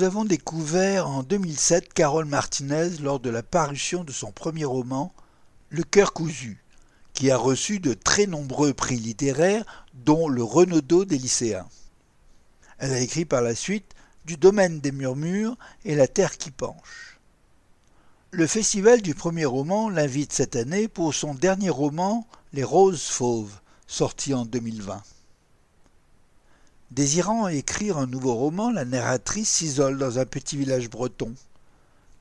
Nous avons découvert en 2007 Carole Martinez lors de la parution de son premier roman Le cœur cousu, qui a reçu de très nombreux prix littéraires, dont le Renaudot des lycéens. Elle a écrit par la suite Du domaine des murmures et La terre qui penche. Le festival du premier roman l'invite cette année pour son dernier roman Les roses fauves, sorti en 2020. Désirant écrire un nouveau roman, la narratrice s'isole dans un petit village breton.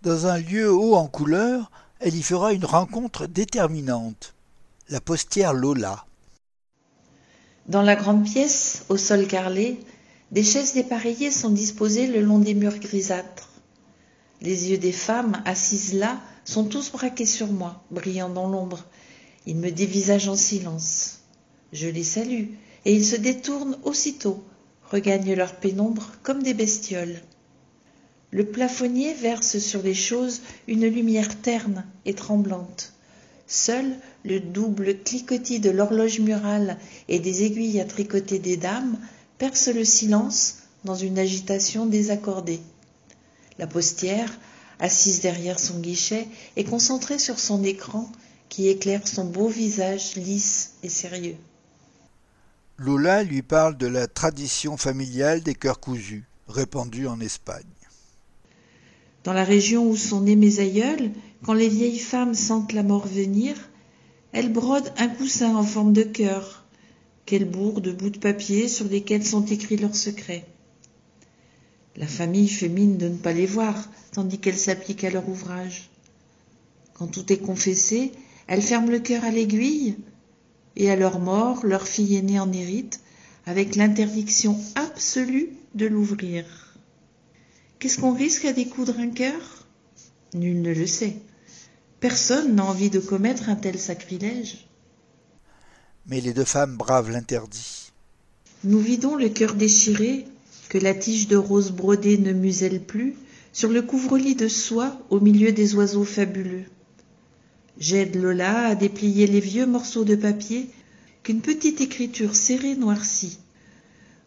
Dans un lieu haut en couleur, elle y fera une rencontre déterminante. La postière Lola. Dans la grande pièce, au sol carrelé, des chaises dépareillées sont disposées le long des murs grisâtres. Les yeux des femmes assises là sont tous braqués sur moi, brillant dans l'ombre. Ils me dévisagent en silence. Je les salue, et ils se détournent aussitôt, regagnent leur pénombre comme des bestioles. Le plafonnier verse sur les choses une lumière terne et tremblante. Seul le double cliquetis de l'horloge murale et des aiguilles à tricoter des dames perce le silence dans une agitation désaccordée. La postière, assise derrière son guichet, est concentrée sur son écran qui éclaire son beau visage lisse et sérieux. Lola lui parle de la tradition familiale des cœurs cousus, répandue en Espagne. Dans la région où sont nés mes aïeuls, quand les vieilles femmes sentent la mort venir, elles brodent un coussin en forme de cœur, qu'elles bourrent de bouts de papier sur lesquels sont écrits leurs secrets. La famille fait mine de ne pas les voir, tandis qu'elles s'appliquent à leur ouvrage. Quand tout est confessé, elles ferment le cœur à l'aiguille et à leur mort, leur fille aînée en hérite, avec l'interdiction absolue de l'ouvrir. Qu'est-ce qu'on risque à découdre un cœur? Nul ne le sait. Personne n'a envie de commettre un tel sacrilège. Mais les deux femmes bravent l'interdit. Nous vidons le cœur déchiré, que la tige de rose brodée ne muselle plus, sur le couvre-lit de soie au milieu des oiseaux fabuleux. J'aide Lola à déplier les vieux morceaux de papier qu'une petite écriture serrée noircit.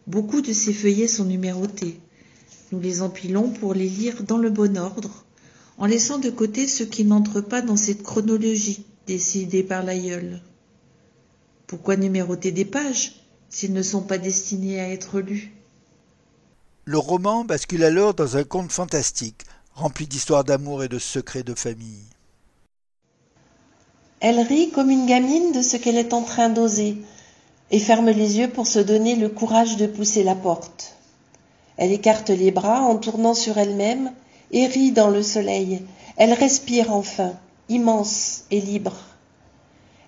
Beaucoup de ces feuillets sont numérotés. Nous les empilons pour les lire dans le bon ordre, en laissant de côté ceux qui n'entrent pas dans cette chronologie décidée par l'aïeul. Pourquoi numéroter des pages s'ils ne sont pas destinés à être lus? Le roman bascule alors dans un conte fantastique, rempli d'histoires d'amour et de secrets de famille. Elle rit comme une gamine de ce qu'elle est en train d'oser et ferme les yeux pour se donner le courage de pousser la porte. Elle écarte les bras en tournant sur elle-même et rit dans le soleil. Elle respire enfin, immense et libre.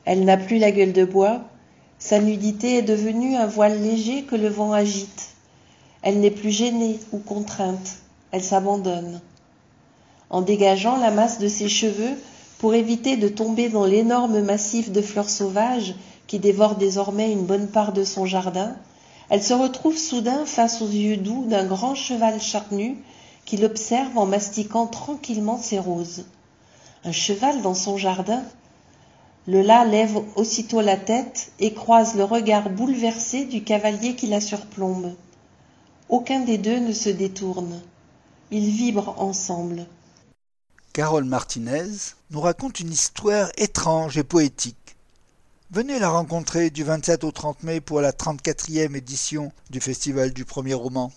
Elle n'a plus la gueule de bois, sa nudité est devenue un voile léger que le vent agite. Elle n'est plus gênée ou contrainte, elle s'abandonne. En dégageant la masse de ses cheveux, pour éviter de tomber dans l'énorme massif de fleurs sauvages qui dévore désormais une bonne part de son jardin, elle se retrouve soudain face aux yeux doux d'un grand cheval charnu qui l'observe en mastiquant tranquillement ses roses. Un cheval dans son jardin? Le là lève aussitôt la tête et croise le regard bouleversé du cavalier qui la surplombe. Aucun des deux ne se détourne. Ils vibrent ensemble. Carole Martinez nous raconte une histoire étrange et poétique. Venez la rencontrer du 27 au 30 mai pour la 34e édition du Festival du premier roman.